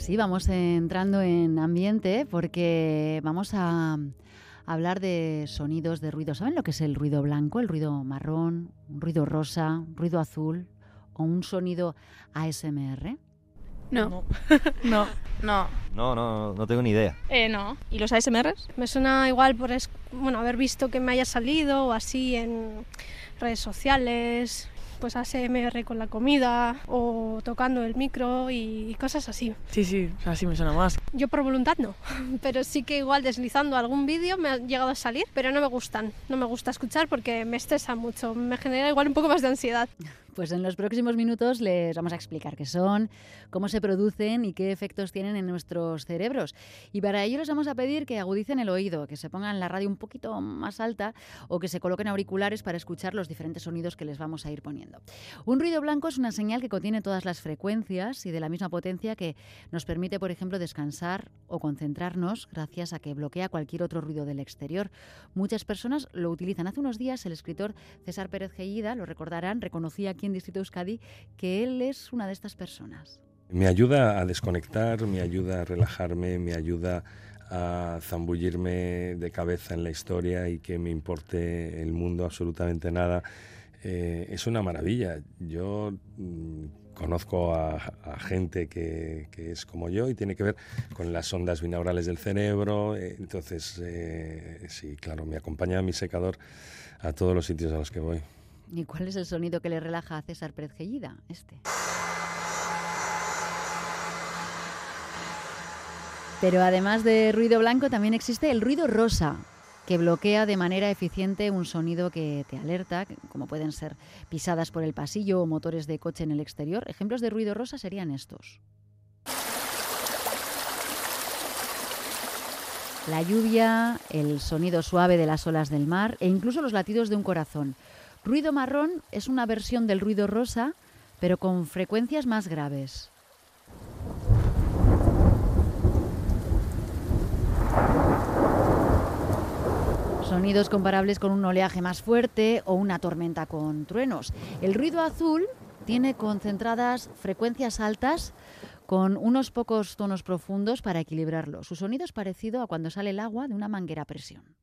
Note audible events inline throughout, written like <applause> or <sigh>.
Así vamos entrando en ambiente porque vamos a hablar de sonidos, de ruido. ¿Saben lo que es el ruido blanco, el ruido marrón, un ruido rosa, ruido azul o un sonido ASMR? No. No. <laughs> No. No. No, no, no tengo ni idea. Eh, no. ¿Y los ASMRs? Me suena igual por es- bueno, haber visto que me haya salido o así en redes sociales, pues ASMR con la comida o tocando el micro y cosas así. Sí, sí, así me suena más. Yo por voluntad no, <laughs> pero sí que igual deslizando algún vídeo me ha llegado a salir, pero no me gustan, no me gusta escuchar porque me estresa mucho, me genera igual un poco más de ansiedad. Pues en los próximos minutos les vamos a explicar qué son, cómo se producen y qué efectos tienen en nuestros cerebros. Y para ello les vamos a pedir que agudicen el oído, que se pongan la radio un poquito más alta o que se coloquen auriculares para escuchar los diferentes sonidos que les vamos a ir poniendo. Un ruido blanco es una señal que contiene todas las frecuencias y de la misma potencia que nos permite, por ejemplo, descansar o concentrarnos gracias a que bloquea cualquier otro ruido del exterior. Muchas personas lo utilizan. Hace unos días el escritor César Pérez Gellida, lo recordarán, reconocía aquí en Distrito Euskadi que él es una de estas personas. Me ayuda a desconectar, me ayuda a relajarme, me ayuda a zambullirme de cabeza en la historia y que me importe el mundo absolutamente nada. Eh, es una maravilla. Yo mm, conozco a, gente que, que es como yo y tiene que ver con las ondas binaurales del cerebro. eh, entonces, eh, sí, claro, me acompaña mi secador a todos los sitios a los que voy. ¿Y cuál es el sonido que le relaja a César Pérez Gellida? Este. Pero además de ruido blanco también existe el ruido rosa, que bloquea de manera eficiente un sonido que te alerta, como pueden ser pisadas por el pasillo o motores de coche en el exterior. Ejemplos de ruido rosa serían estos. La lluvia, el sonido suave de las olas del mar e incluso los latidos de un corazón. Ruido marrón es una versión del ruido rosa, pero con frecuencias más graves. Sonidos comparables con un oleaje más fuerte o una tormenta con truenos. El ruido azul tiene concentradas frecuencias altas con unos pocos tonos profundos para equilibrarlo. Su sonido es parecido a cuando sale el agua de una manguera a presión.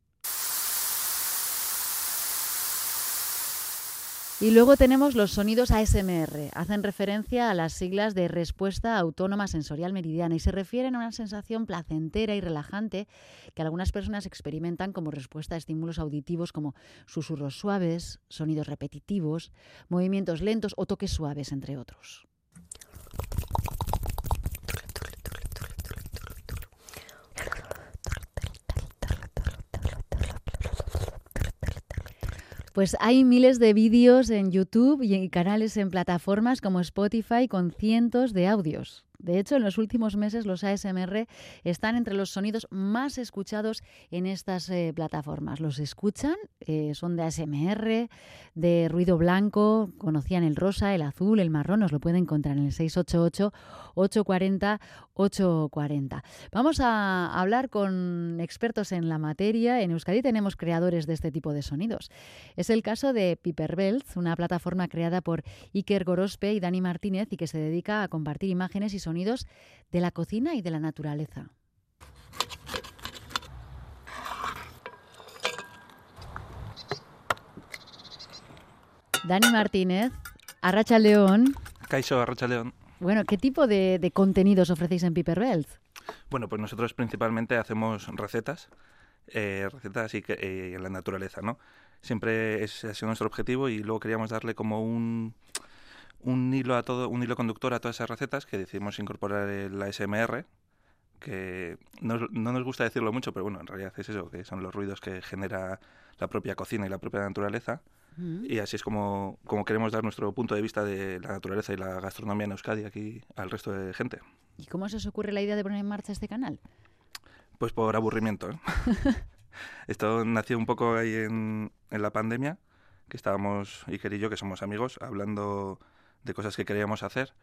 Y luego tenemos los sonidos ASMR. Hacen referencia a las siglas de respuesta autónoma sensorial meridiana y se refieren a una sensación placentera y relajante que algunas personas experimentan como respuesta a estímulos auditivos como susurros suaves, sonidos repetitivos, movimientos lentos o toques suaves, entre otros. Pues hay miles de vídeos en YouTube y canales en plataformas como Spotify con cientos de audios. De hecho, en los últimos meses los ASMR están entre los sonidos más escuchados en estas eh, plataformas. Los escuchan, eh, son de ASMR, de ruido blanco, conocían el rosa, el azul, el marrón, os lo pueden encontrar en el 688-840-840. Vamos a hablar con expertos en la materia. En Euskadi tenemos creadores de este tipo de sonidos. Es el caso de Piperbelt, una plataforma creada por Iker Gorospe y Dani Martínez y que se dedica a compartir imágenes y sonidos de la cocina y de la naturaleza. Dani Martínez, Arracha León. Caixo Arrachaleón. Bueno, ¿qué tipo de, de contenidos ofrecéis en Piperbelt? Bueno, pues nosotros principalmente hacemos recetas, eh, recetas y eh, en la naturaleza, ¿no? Siempre ese ha sido nuestro objetivo y luego queríamos darle como un, un hilo a todo, un hilo conductor a todas esas recetas que decidimos incorporar el ASMR, que no, no nos gusta decirlo mucho, pero bueno, en realidad es eso, que son los ruidos que genera la propia cocina y la propia naturaleza. Y así es como, como queremos dar nuestro punto de vista de la naturaleza y la gastronomía en Euskadi aquí al resto de gente. ¿Y cómo se os ocurre la idea de poner en marcha este canal? Pues por aburrimiento. ¿eh? <laughs> Esto nació un poco ahí en, en la pandemia, que estábamos, Iker y yo, que somos amigos, hablando de cosas que queríamos hacer.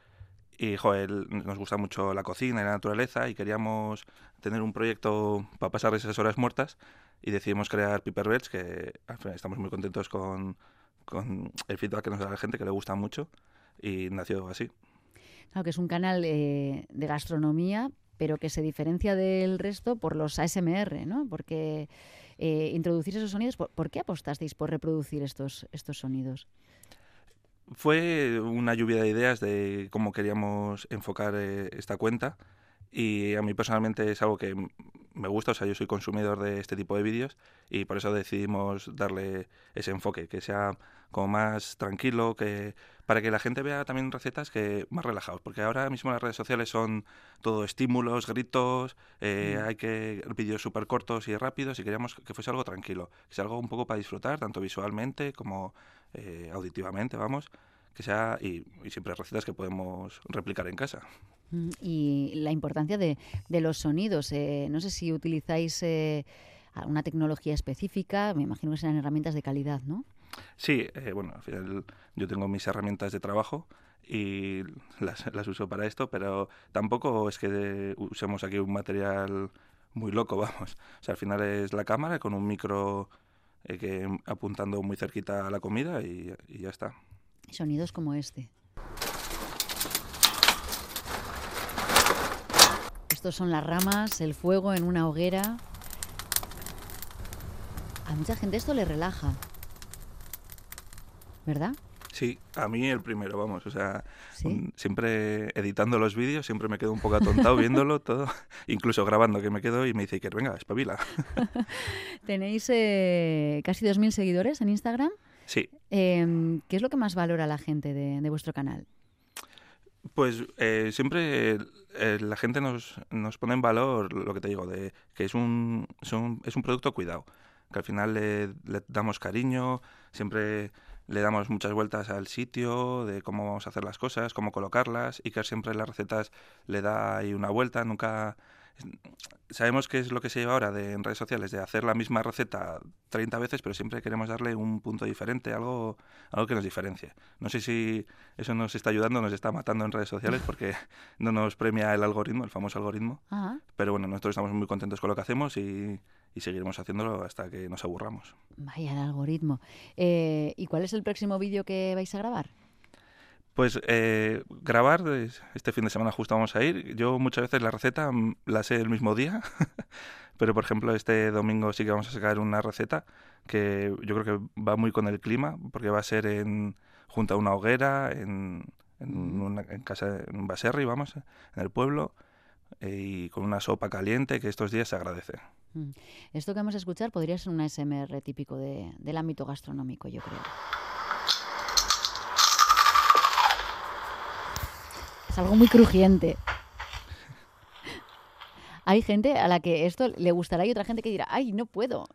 Y, joder, nos gusta mucho la cocina y la naturaleza y queríamos tener un proyecto para pasar esas horas muertas y decidimos crear Piperbelts, que al final estamos muy contentos con, con el feedback que nos da la gente, que le gusta mucho y nació así. Claro, que es un canal eh, de gastronomía, pero que se diferencia del resto por los ASMR, ¿no? Porque eh, introducir esos sonidos, ¿por, qué apostasteis por reproducir estos, estos sonidos? Fue una lluvia de ideas de cómo queríamos enfocar eh, esta cuenta y a mí personalmente es algo que me gusta, o sea, yo soy consumidor de este tipo de vídeos y por eso decidimos darle ese enfoque, que sea como más tranquilo, que para que la gente vea también recetas que más relajados, porque ahora mismo las redes sociales son todo estímulos, gritos, eh, mm. hay que vídeos súper cortos y rápidos y queríamos que fuese algo tranquilo, que sea algo un poco para disfrutar, tanto visualmente como eh, auditivamente, vamos, que sea y, siempre recetas que podemos replicar en casa. Mm, y la importancia de, de los sonidos, eh, no sé si utilizáis una tecnología específica, me imagino que serán herramientas de calidad, ¿no? Sí, eh, bueno, al final yo tengo mis herramientas de trabajo y las, las uso para esto, pero tampoco es que usemos aquí un material muy loco, <laughs> vamos. O sea, al final es la cámara con un micro eh, que apuntando muy cerquita a la comida y, y ya está. Sonidos como este. Estos son las ramas, el fuego en una hoguera. A mucha gente esto le relaja. ¿verdad? Sí, a mí el primero, vamos, o sea, siempre editando los vídeos, siempre me quedo un poco atontado viéndolo todo, <laughs> incluso grabando que me quedo y me dice que venga, espabila. <laughs> Tenéis eh, casi 2.000 seguidores en Instagram. Sí. Em, ¿Qué es lo que más valora la gente de, vuestro canal? Pues eh, siempre eh, la gente nos, nos pone en valor lo que te digo, de que es un, es un, es un producto cuidado, que al final le, le damos cariño, siempre le damos muchas vueltas al sitio, de cómo vamos a hacer las cosas, cómo colocarlas, que siempre las recetas le da ahí una vuelta, nunca... Sabemos que es lo que se lleva ahora de, en redes sociales, de hacer la misma receta 30 veces, pero siempre queremos darle un punto diferente, algo, algo que nos diferencie. No sé si eso nos está ayudando, nos está matando en redes sociales <laughs> porque no nos premia el algoritmo, el famoso algoritmo. Pero bueno, nosotros estamos muy contentos con lo que hacemos y, y seguiremos haciéndolo hasta que nos aburramos. Vaya el algoritmo. Eh, ¿Y cuál es el próximo vídeo que vais a grabar? Pues eh, grabar, este fin de semana justo vamos a ir. Yo muchas veces la receta mm, la sé el mismo día, <laughs> pero por ejemplo este domingo sí que vamos a sacar una receta que yo creo que va muy con el clima, porque va a ser en, junto a una hoguera, en, en, una, en casa, en un baserri, vamos, en el pueblo, eh, y con una sopa caliente que estos días se agradece. Mm. Esto que vamos a escuchar podría ser un ASMR típico del ámbito gastronómico, yo creo. Es algo muy crujiente. Hay gente a la que esto le gustará y otra gente que dirá, ay, no puedo.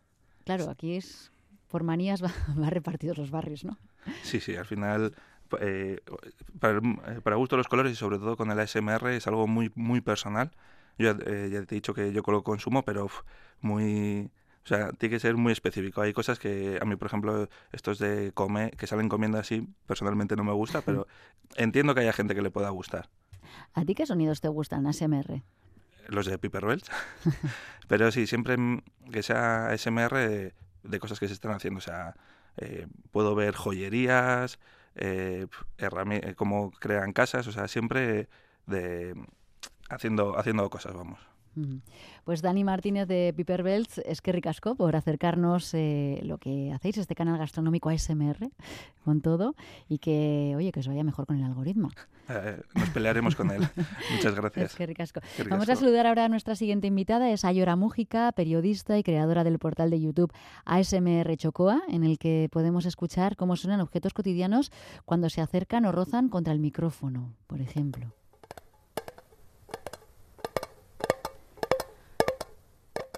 Claro, aquí es por manías <laughs> va, va repartidos los barrios, ¿no? Sí, sí, al final eh, para, para, gusto los colores y sobre todo con el ASMR es algo muy muy personal. Yo eh, ya te he dicho que yo lo consumo, pero muy... O sea, tiene que ser muy específico. Hay cosas que a mí, por ejemplo, estos de comer, que salen comiendo así, personalmente no me gusta, pero entiendo que haya gente que le pueda gustar. ¿A ti qué sonidos te gustan, ASMR? Los de Piper Welch. <laughs> pero sí, siempre que sea ASMR de, cosas que se están haciendo. O sea, eh, puedo ver joyerías, eh, eh, cómo crean casas, o sea, siempre de haciendo, haciendo cosas, vamos. Pues Dani Martínez de Piper Belts, es que ricasco por acercarnos eh, lo que hacéis, este canal gastronómico ASMR, con todo, y que, oye, que os vaya mejor con el algoritmo. Eh, nos pelearemos con él. <laughs> Muchas gracias. Es que ricasco. Vamos a saludar ahora a nuestra siguiente invitada, es Ayora Mújica, periodista y creadora del portal de YouTube ASMR Chocoa, en el que podemos escuchar cómo suenan objetos cotidianos cuando se acercan o rozan contra el micrófono, por ejemplo.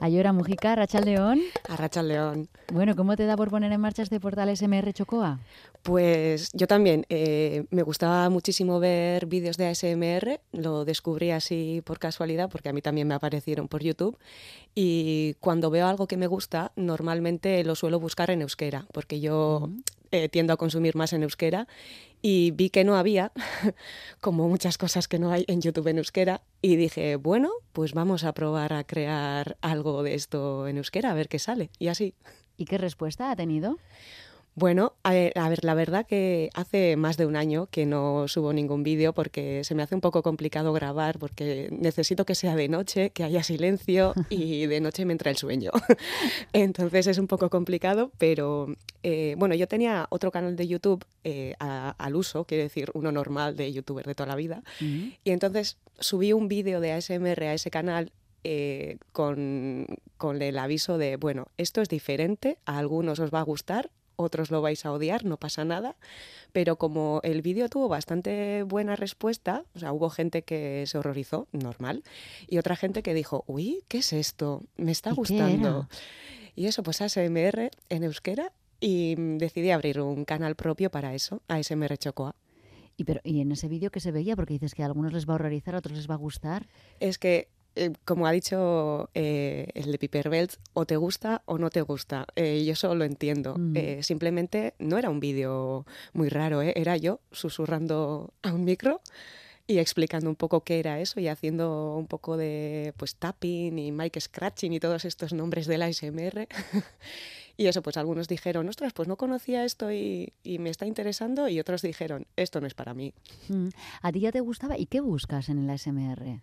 Ayora Mujica, Rachel León. A Rachel León. Bueno, ¿cómo te da por poner en marcha este portal SMR Chocoa? Pues yo también. Eh, me gustaba muchísimo ver vídeos de ASMR. Lo descubrí así por casualidad, porque a mí también me aparecieron por YouTube. Y cuando veo algo que me gusta, normalmente lo suelo buscar en euskera, porque yo eh, tiendo a consumir más en euskera y vi que no había, <laughs> como muchas cosas que no hay en YouTube en euskera, y dije, bueno, pues vamos a probar a crear algo de esto en euskera, a ver qué sale, y así. ¿Y qué respuesta ha tenido? Bueno, a ver, la verdad que hace más de un año que no subo ningún vídeo porque se me hace un poco complicado grabar porque necesito que sea de noche, que haya silencio <laughs> y de noche me entra el sueño. <laughs> Entonces es un poco complicado, pero eh, bueno, yo tenía otro canal de YouTube eh, al uso, quiero decir, uno normal de youtuber de toda la vida. Y entonces subí un vídeo de ASMR a ese canal eh, con, con, el aviso de, bueno, esto es diferente, a algunos os va a gustar, otros lo vais a odiar, no pasa nada, pero como el vídeo tuvo bastante buena respuesta, o sea, hubo gente que se horrorizó, normal, y otra gente que dijo, uy, ¿qué es esto? Me está gustando. Y eso, pues ASMR en euskera, y decidí abrir un canal propio para eso, ASMR Chocoa. ¿Y, pero, ¿Y en ese vídeo que se veía? Porque dices que a algunos les va a horrorizar, a otros les va a gustar. Es que eh, como ha dicho eh, el de Piper Belt, o te gusta o no te gusta. Eh, yo solo lo entiendo. Mm. simplemente no era un vídeo muy raro, era yo susurrando a un micro y explicando un poco qué era eso y haciendo un poco de pues tapping y mic scratching y todos estos nombres de la ASMR. y eso, pues algunos dijeron, ostras, pues no conocía esto y, me está interesando y otros dijeron, esto no es para mí. Mm. ¿A ti ya te gustaba? ¿Y qué buscas en el ASMR?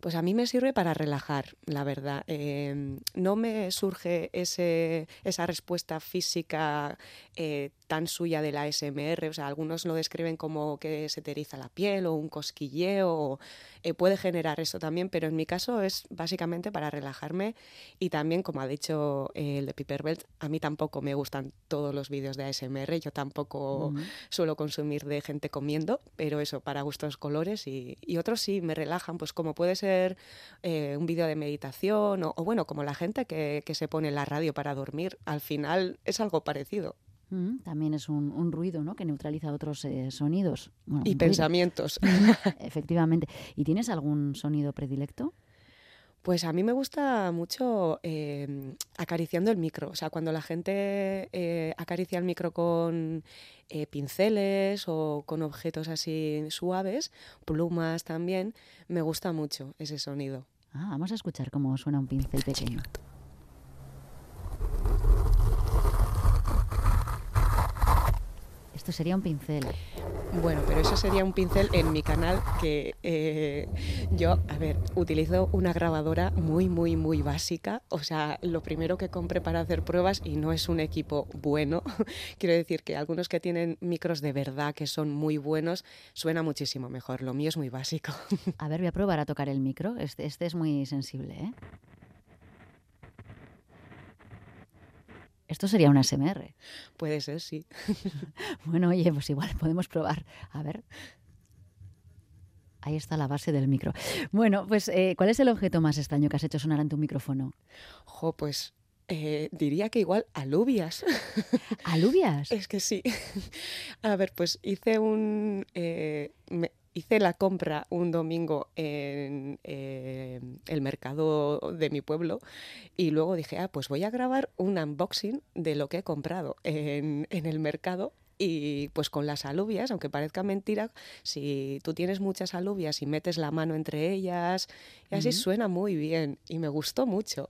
Pues a mí me sirve para relajar, la verdad. Em, no me surge ese, esa respuesta física eh, tan suya de la ASMR. O sea, algunos lo describen como que se te eriza la piel o un cosquilleo. Eh, puede generar eso también, pero en mi caso es básicamente para relajarme y también, como ha dicho eh, el de Piper Belt, a mí tampoco me gustan todos los vídeos de ASMR. Yo tampoco suelo consumir de gente comiendo, pero eso, para gustos colores y, y otros sí me relajan, pues como puede ser un vídeo de meditación o, bueno, como la gente que, que se pone la radio para dormir. Al final es algo parecido. Mm, también es un, ruido ¿no? que neutraliza otros eh, sonidos. y pensamientos. <laughs> <laughs> Efectivamente. ¿Y tienes algún sonido predilecto? Pues a mí me gusta mucho em, acariciando el micro. O sea, cuando la gente eh, acaricia el micro con eh, pinceles o con objetos así suaves, plumas también, me gusta mucho ese sonido. Ah, vamos a escuchar cómo suena un pincel pequeño. Esto sería un pincel. Bueno, pero eso sería un pincel en mi canal que eh, yo, a ver, utilizo una grabadora muy, muy, muy básica. O sea, lo primero que compré para hacer pruebas y no es un equipo bueno. <laughs> Quiero decir que algunos que tienen micros de verdad que son muy buenos, suena muchísimo mejor. Lo mío es muy básico. <laughs> A ver, voy a probar a tocar el micro. Este, este es muy sensible, ¿eh? Esto sería una SMR. Puede ser, sí. <laughs> bueno, oye, pues igual podemos probar. A ver. Ahí está la base del micro. Bueno, pues, eh, ¿cuál es el objeto más extraño que has hecho sonar en tu micrófono? Jo, pues eh, diría que igual alubias. ¿Alubias? es que sí. A ver, pues hice un... Eh, hice la compra un domingo en eh, el mercado de mi pueblo y luego dije, ah, pues voy a grabar un unboxing de lo que he comprado en, en el mercado y pues con las alubias, aunque parezca mentira, si tú tienes muchas alubias y metes la mano entre ellas, y así suena muy bien y me gustó mucho.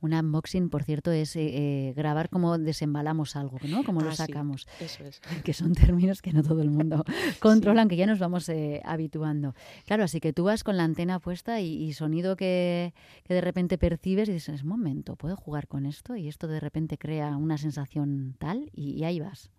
Un unboxing, por cierto, es eh, eh, grabar cómo desembalamos algo, ¿no? Cómo lo ah, sacamos. eso es. <laughs> Que son términos que no todo el mundo <laughs> controla, aunque ya nos vamos eh, habituando. Claro, así que tú vas con la antena puesta y, sonido que, de repente percibes y dices, es momento, puedo jugar con esto y esto de repente crea una sensación tal y ahí vas.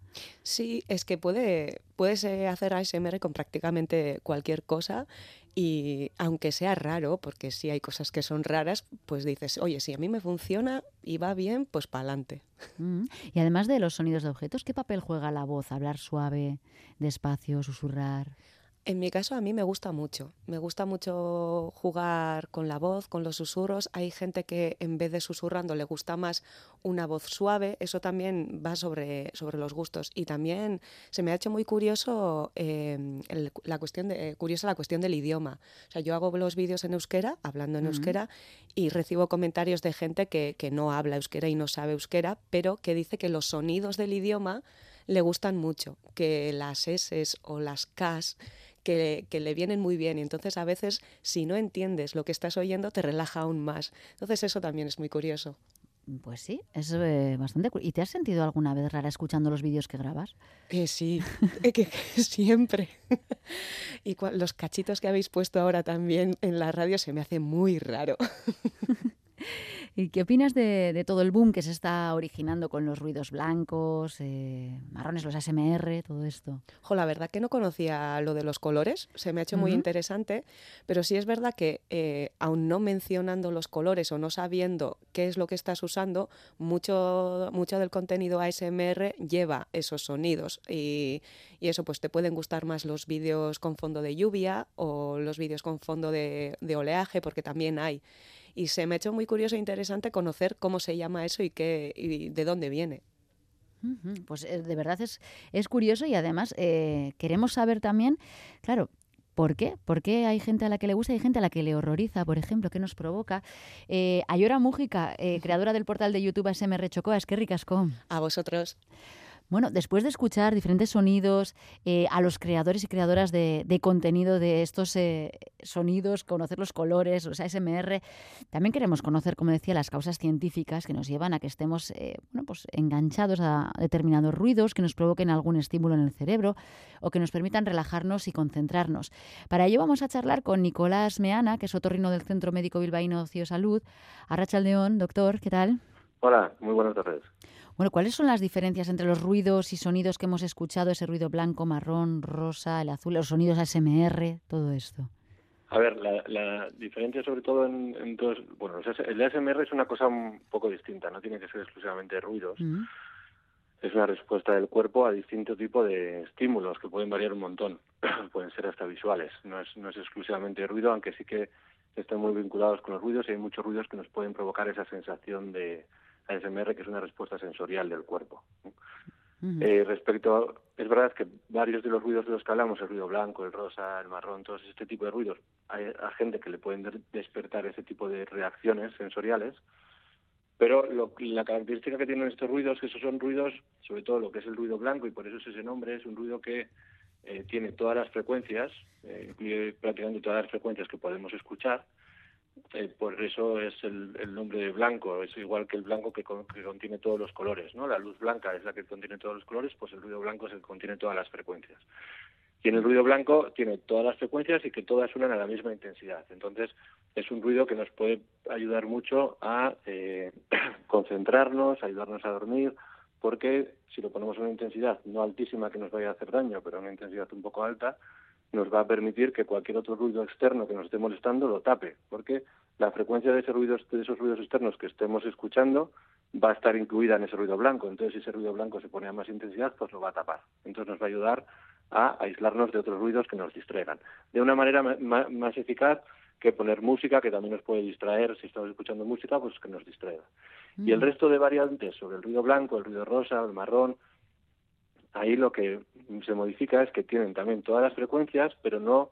Sí, es que puede, puedes hacer ASMR con prácticamente cualquier cosa y aunque sea raro, porque si hay cosas que son raras, pues dices, oye, si a mí me funciona y va bien, pues para adelante. Mm. Y además de los sonidos de objetos, ¿qué papel juega la voz? Hablar suave, despacio, susurrar. En mi caso a mí me gusta mucho, me gusta mucho jugar con la voz, con los susurros. Hay gente que en vez de susurrando le gusta más una voz suave, eso también va sobre, sobre los gustos. Y también se me ha hecho muy curioso em, la cuestión de, curiosa la cuestión del idioma. O sea, yo hago los vídeos en euskera, hablando en euskera, y recibo comentarios de gente que, que no habla euskera y no sabe euskera, pero que dice que los sonidos del idioma le gustan mucho, que las S o las Ks que, le vienen muy bien y entonces a veces si no entiendes lo que estás oyendo te relaja aún más. Entonces eso también es muy curioso. Pues sí, es eh, bastante. ¿Y te has sentido alguna vez rara escuchando los vídeos que grabas? Eh, sí, <laughs> que, siempre. <laughs> y los cachitos que habéis puesto ahora también en la radio se me hace muy raro. <laughs> ¿Y qué opinas de, todo el boom que se está originando con los ruidos blancos, eh, marrones, los ASMR, todo esto? Jo, la verdad que no conocía lo de los colores, se me ha hecho muy interesante, pero sí es verdad que eh, aún no mencionando los colores o no sabiendo qué es lo que estás usando, mucho, mucho del contenido ASMR lleva esos sonidos y, eso pues te pueden gustar más los vídeos con fondo de lluvia o los vídeos con fondo de oleaje, porque también hay y se me ha hecho muy curioso e interesante conocer cómo se llama eso y, qué, y de dónde viene. Pues eh, de verdad es, es curioso y además eh, queremos saber también, claro, ¿Por qué? ¿Por qué hay gente a la que le gusta y hay gente a la que le horroriza, por ejemplo? ¿Qué nos provoca? Eh, Ayora Mújica, eh, creadora del portal de YouTube ASMR Chocoa, es que ricasco. A vosotros. Bueno, después de escuchar diferentes sonidos, eh, a los creadores y creadoras de, contenido de estos eh, sonidos, conocer los colores, los ASMR, también queremos conocer, como decía, las causas científicas que nos llevan a que estemos eh, bueno, pues enganchados a determinados ruidos que nos provoquen algún estímulo en el cerebro o que nos permitan relajarnos y concentrarnos. Para ello vamos a charlar con Nicolás Meana, que es otorrino del Centro Médico Bilbaíno Cio Salud. Arrachaldeón, doctor, ¿qué tal? Hola, muy buenas tardes. Bueno, ¿cuáles son las diferencias entre los ruidos y sonidos que hemos escuchado, ese ruido blanco, marrón, rosa, el azul, los sonidos ASMR, todo esto? A ver, la, diferencia sobre todo en, en todos, bueno, el ASMR es una cosa un poco distinta, no tiene que ser exclusivamente ruidos. Mm. Es una respuesta del cuerpo a distinto tipo de estímulos que pueden variar un montón, <clears throat> pueden ser hasta visuales. No es, no es exclusivamente ruido, aunque sí que están muy vinculados con los ruidos y hay muchos ruidos que nos pueden provocar esa sensación de, ASMR, que es una respuesta sensorial del cuerpo. Eh, respecto a, es verdad que varios de los ruidos de los que hablamos, el ruido blanco, el rosa, el marrón, todos este tipo de ruidos, hay gente que le pueden despertar ese tipo de reacciones sensoriales, pero la característica que tienen estos ruidos que esos son ruidos, sobre todo lo que es el ruido blanco, y por eso es ese nombre, es un ruido que eh, tiene todas las frecuencias, eh, incluye prácticamente todas las frecuencias que podemos escuchar, eh, por eso es el, nombre de blanco, es igual que el blanco que, contiene todos los colores, ¿no? La luz blanca es la que contiene todos los colores, pues el ruido blanco es el que contiene todas las frecuencias. Y en el ruido blanco tiene todas las frecuencias y que todas suenan a la misma intensidad. Entonces, es un ruido que nos puede ayudar mucho a eh, <clears throat> concentrarnos, ayudarnos a dormir, porque si lo ponemos a una intensidad no altísima que nos vaya a hacer daño, pero a una intensidad un poco alta, nos va a permitir que cualquier otro ruido externo que nos esté molestando lo tape, porque la frecuencia de, ese ruido, de esos ruidos externos que estemos escuchando va a estar incluida en ese ruido blanco. Entonces, si ese ruido blanco se pone a más intensidad, pues lo va a tapar. Entonces, nos va a ayudar a aislarnos de otros ruidos que nos distraigan. De una manera más eficaz que poner música, que también nos puede distraer, si estamos escuchando música, pues que nos distraiga. Y el mm. resto de variantes sobre el ruido blanco, el ruido rosa, el marrón, ahí lo que se modifica es que tienen también todas las frecuencias, pero no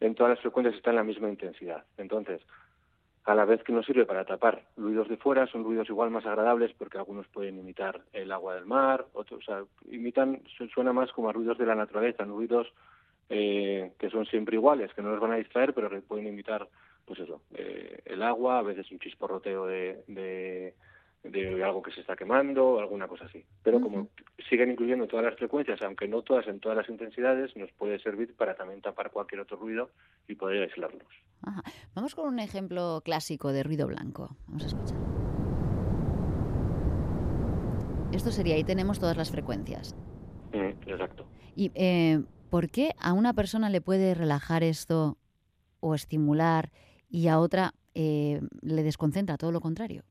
en todas las frecuencias está en la misma intensidad. Entonces, a la vez que nos sirve para tapar ruidos de fuera, son ruidos igual más agradables porque algunos pueden imitar el agua del mar, otros, imitan, suena más como a ruidos de la naturaleza, ruidos eh, que son siempre iguales, que no nos van a distraer, pero que pueden imitar, pues eso, eh, el agua, a veces un chisporroteo de de algo que se está quemando o alguna cosa así. Pero como siguen incluyendo todas las frecuencias, aunque no todas en todas las intensidades, nos puede servir para también tapar cualquier otro ruido y poder aislarlos. Vamos con un ejemplo clásico de ruido blanco. Vamos a escuchar. Esto sería, ahí tenemos todas las frecuencias. Mm, exacto. ¿Y eh, por qué a una persona le puede relajar esto o estimular y a otra eh, le desconcentra, todo lo contrario?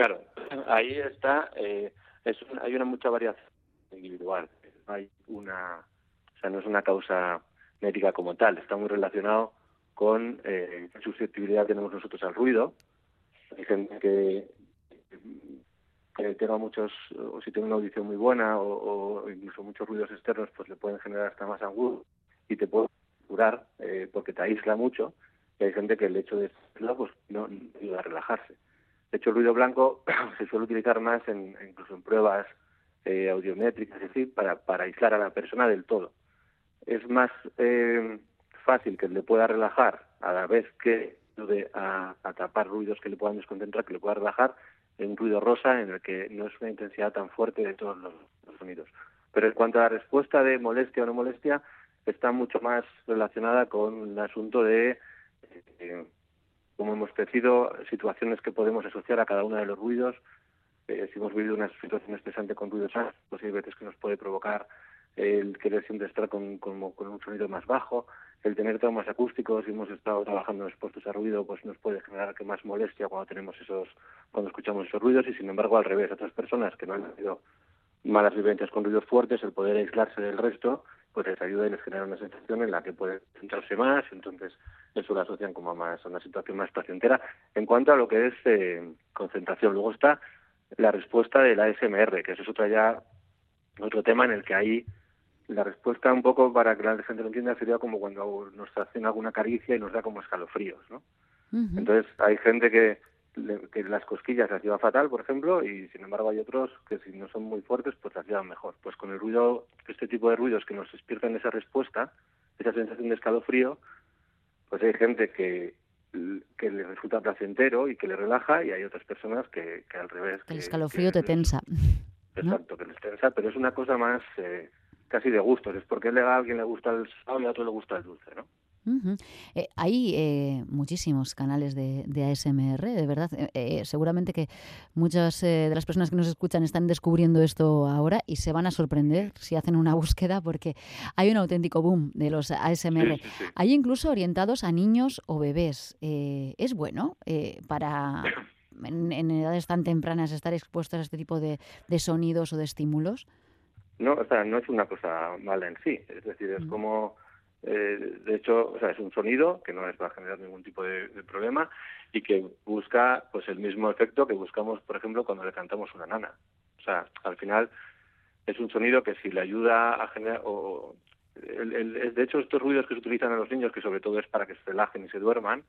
Claro, ahí está, eh, es hay una mucha variación individual. Hay una, o sea, no es una causa médica como tal, está muy relacionado con eh, qué susceptibilidad tenemos nosotros al ruido. Hay gente que, que tenga muchos, o si tiene una audición muy buena, o, incluso muchos ruidos externos, pues le pueden generar hasta más angustia y te puede curar eh, porque te aísla mucho. Y hay gente que el hecho de hacerlo pues no ayuda a relajarse. De hecho, el ruido blanco <clears throat> se suele utilizar más en, incluso en pruebas eh, audiométricas, es decir, para, para aislar a la persona del todo. Es más eh, fácil que le pueda relajar a la vez que ayude a, tapar ruidos que le puedan desconcentrar, que le pueda relajar, un ruido rosa en el que no es una intensidad tan fuerte de todos los, sonidos. Pero en cuanto a la respuesta de molestia o no molestia, está mucho más relacionada con el asunto de, eh, como hemos decidido, situaciones que podemos asociar a cada uno de los ruidos. Eh, si hemos vivido una situación estresante con ruidos pues hay veces que nos puede provocar el querer siempre estar con, con, un sonido más bajo, el tener traumas acústicos, si hemos estado trabajando expuestos a ruido, pues nos puede generar que más molestia cuando tenemos esos, cuando escuchamos esos ruidos, y sin embargo al revés, otras personas que no han tenido malas vivencias con ruidos fuertes, el poder aislarse del resto, pues les ayuda y les genera una sensación en la que pueden centrarse más, entonces eso lo asocian como más a una situación más placentera. En cuanto a lo que es eh, concentración, luego está la respuesta de la ASMR, que eso es otra ya otro tema en el que hay la respuesta un poco para que la gente lo entienda sería como cuando nos hacen alguna caricia y nos da como escalofríos, ¿no? Entonces hay gente que, que las cosquillas las lleva fatal, por ejemplo, y sin embargo hay otros que si no son muy fuertes, pues las llevan mejor. Pues con el ruido, este tipo de ruidos que nos despiertan esa respuesta, esa sensación de escalofrío, pues hay gente que que le resulta placentero y que le relaja y hay otras personas que, que al revés. el escalofrío te tensa. Exacto, que les tensa, pero es una cosa más eh, casi de gustos. Es porque a alguien le gusta el salado y a otro le gusta el dulce, ¿no? Eh, hay eh, muchísimos canales de, ASMR, de verdad. Eh, seguramente que muchas de las personas que nos escuchan están descubriendo esto ahora y se van a sorprender si hacen una <laughs> búsqueda porque hay un auténtico boom de los ASMR. Hay incluso orientados a niños o bebés. ¿Es bueno para en, edades tan tempranas estar expuestos a este tipo de sonidos o de estímulos? No, o sea, no es una cosa mala en sí, es decir, es mm. como, eh, de hecho, o sea, es un sonido que no les va a generar ningún tipo de, problema y que busca pues el mismo efecto que buscamos, por ejemplo, cuando le cantamos una nana. O sea, al final es un sonido que si le ayuda a generar, o, el, de hecho, estos ruidos que se utilizan a los niños, que sobre todo es para que se relajen y se duerman,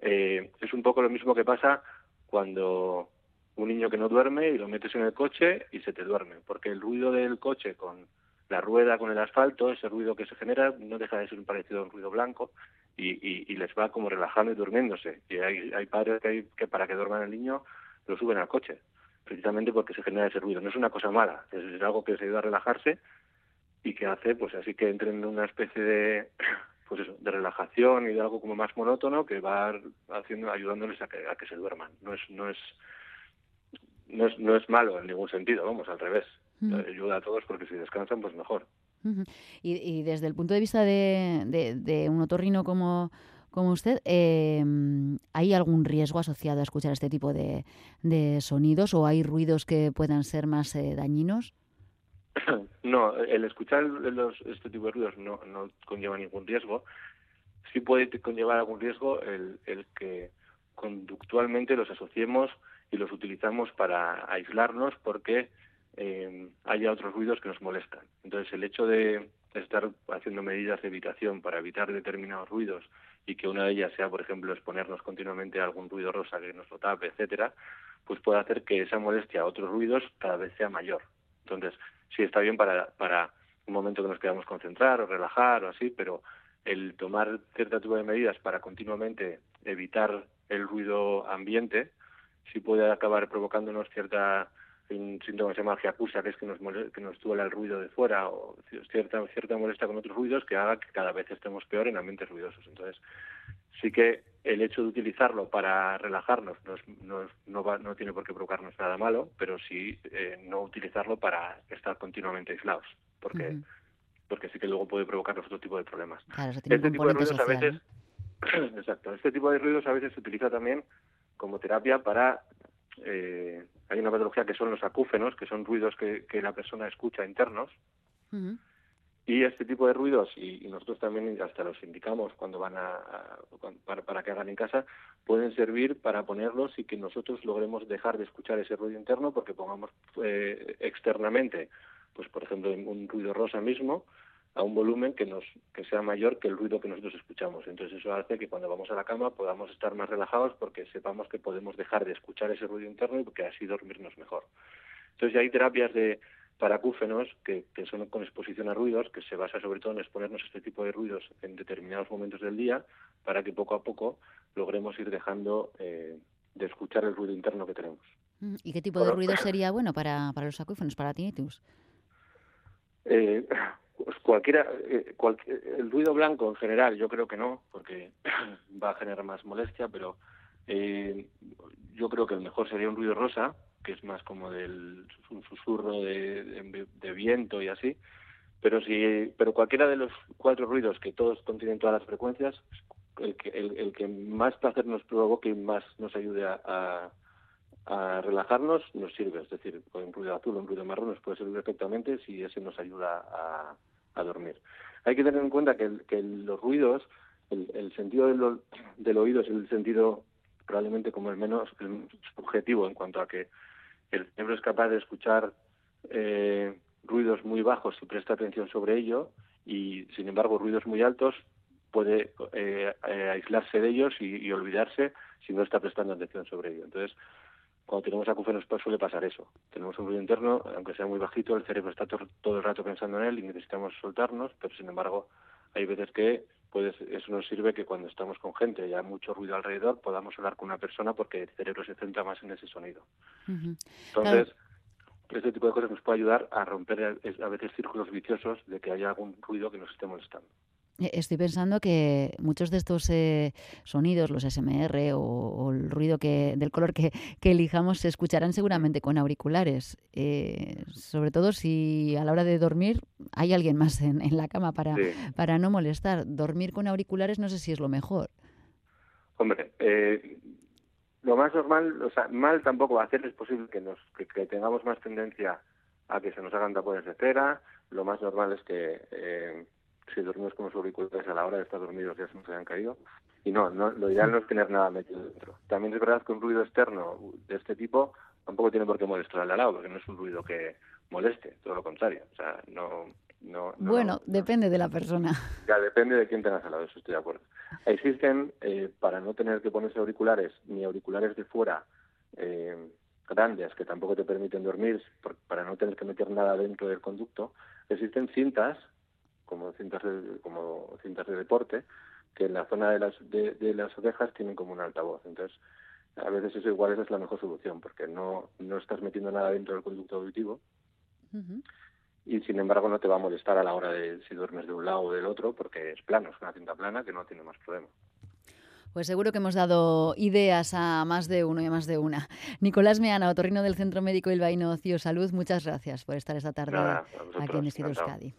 eh, es un poco lo mismo que pasa cuando un niño que no duerme y lo metes en el coche y se te duerme, porque el ruido del coche con la rueda con el asfalto, ese ruido que se genera, no deja de ser un parecido a un ruido blanco y, y, les va como relajando y durmiéndose. Y hay, hay padres que, que para que duerman el niño lo suben al coche, precisamente porque se genera ese ruido. No es una cosa mala, es, algo que les ayuda a relajarse y que hace pues así que entren en una especie de <coughs> pues eso, de relajación y de algo como más monótono que va haciendo ayudándoles a que, a que se duerman. No es no es no es, no es malo en ningún sentido, vamos, al revés. Ayuda a todos porque si descansan, pues mejor. y, desde el punto de vista de, de, un otorrino como, como usted, em, ¿hay algún riesgo asociado a escuchar este tipo de, de sonidos o hay ruidos que puedan ser más eh, dañinos? <clears throat> No, el escuchar los, este tipo de ruidos no, no conlleva ningún riesgo. Sí puede conllevar algún riesgo el, el que conductualmente los asociemos y los utilizamos para aislarnos porque eh, haya otros ruidos que nos molestan. Entonces, el hecho de estar haciendo medidas de evitación para evitar determinados ruidos y que una de ellas sea, por ejemplo, exponernos continuamente a algún ruido rosa que nos lo tape, etcétera, pues puede hacer que esa molestia a otros ruidos cada vez sea mayor. Entonces, sí está bien para, para un momento que nos queramos concentrar o relajar o así, pero el tomar cierto tipo de medidas para continuamente evitar el ruido ambiente, sí puede acabar provocándonos cierta un síntoma que se llama giacusa, que es que nos, que nos duela el ruido de fuera o cierta, cierta molestia con otros ruidos que haga que cada vez estemos peor en ambientes ruidosos. Entonces, sí que el hecho de utilizarlo para relajarnos no, no, no tiene por qué provocarnos nada malo, pero sí eh, no utilizarlo para estar continuamente aislados, porque, porque sí que luego puede provocarnos otro tipo de problemas. este tipo de ruidos a veces... <clears throat> Exacto, este tipo de ruidos a veces se utiliza también como terapia para... Eh, hay una patología que son los acúfenos, que son ruidos que, que la persona escucha internos. Y este tipo de ruidos, y, nosotros también hasta los indicamos cuando van a, para, para, que hagan en casa, pueden servir para ponerlos y que nosotros logremos dejar de escuchar ese ruido interno porque pongamos eh, externamente, pues por ejemplo, un ruido rosa mismo, a un volumen que nos que sea mayor que el ruido que nosotros escuchamos. Entonces eso hace que cuando vamos a la cama podamos estar más relajados porque sepamos que podemos dejar de escuchar ese ruido interno y que así dormirnos mejor. Entonces ya hay terapias de paracúfenos que, que son con exposición a ruidos que se basa sobre todo en exponernos a este tipo de ruidos en determinados momentos del día para que poco a poco logremos ir dejando eh, de escuchar el ruido interno que tenemos. Mm, ¿Y qué tipo de ruido <laughs> sería bueno para, para los acuífonos, para tinnitus? Eh, pues cualquiera, eh, el ruido blanco en general yo creo que no, porque <clears throat> va a generar más molestia, pero eh, yo creo que el mejor sería un ruido rosa, que es más como del un susurro de, de, viento y así. Pero si, pero cualquiera de los cuatro ruidos que todos contienen todas las frecuencias, el que, el, que más placer nos provoque y más nos ayude a, a, relajarnos, nos sirve. Es decir, un ruido azul o un ruido marrón nos puede servir perfectamente si ese nos ayuda a, a dormir. Hay que tener en cuenta que, los ruidos, el, el sentido del, oído es el sentido probablemente como el menos subjetivo en cuanto a que el cerebro es capaz de escuchar eh, ruidos muy bajos si presta atención sobre ello y sin embargo ruidos muy altos puede eh, eh, aislarse de ellos y, olvidarse si no está prestando atención sobre ello. Entonces, cuando tenemos acúfenos pues suele pasar eso. Tenemos un ruido interno, aunque sea muy bajito, el cerebro está todo el rato pensando en él y necesitamos soltarnos, pero sin embargo hay veces que eso nos sirve que cuando estamos con gente y hay mucho ruido alrededor podamos hablar con una persona porque el cerebro se centra más en ese sonido. Entonces, este tipo de cosas nos puede ayudar a romper a veces círculos viciosos de que haya algún ruido que nos esté molestando. Eh, estoy pensando que muchos de estos eh, sonidos, los SMR o, el ruido que, del color que, elijamos, se escucharán seguramente con auriculares. Eh, sobre todo si a la hora de dormir hay alguien más en, la cama para, para no molestar. Dormir con auriculares no sé si es lo mejor. Hombre, lo más normal, o sea, mal tampoco va a hacer, es posible que, nos, que, tengamos más tendencia a que se nos hagan tapones de cera. Lo más normal es que si dormimos con los auriculares a la hora de estar dormidos ya se nos hayan caído. Y no, no, lo ideal no es tener nada metido dentro. También es verdad que un ruido externo de este tipo tampoco tiene por qué molestar al lado, porque no es un ruido que moleste, todo lo contrario. O sea, no, no, bueno, depende de la persona. Ya, depende de quién tengas al lado, eso estoy de acuerdo. Existen, eh, para no tener que ponerse auriculares, ni auriculares de fuera, eh, grandes, que tampoco te permiten dormir, para no tener que meter nada dentro del conducto, existen cintas como cintas de, como cintas de deporte, que en la zona de las, de, las orejas tienen como un altavoz. Entonces, a veces eso igual esa es la mejor solución, porque no, no estás metiendo nada dentro del conducto auditivo y sin embargo no te va a molestar a la hora de si duermes de un lado o del otro, porque es plano, es una cinta plana que no tiene más problema. Pues seguro que hemos dado ideas a más de uno y a más de una. <laughs> Nicolás Meana, otorrino del Centro Médico Bilbaíno Cio Salud, muchas gracias por estar esta tarde aquí en Estilo Euskadi.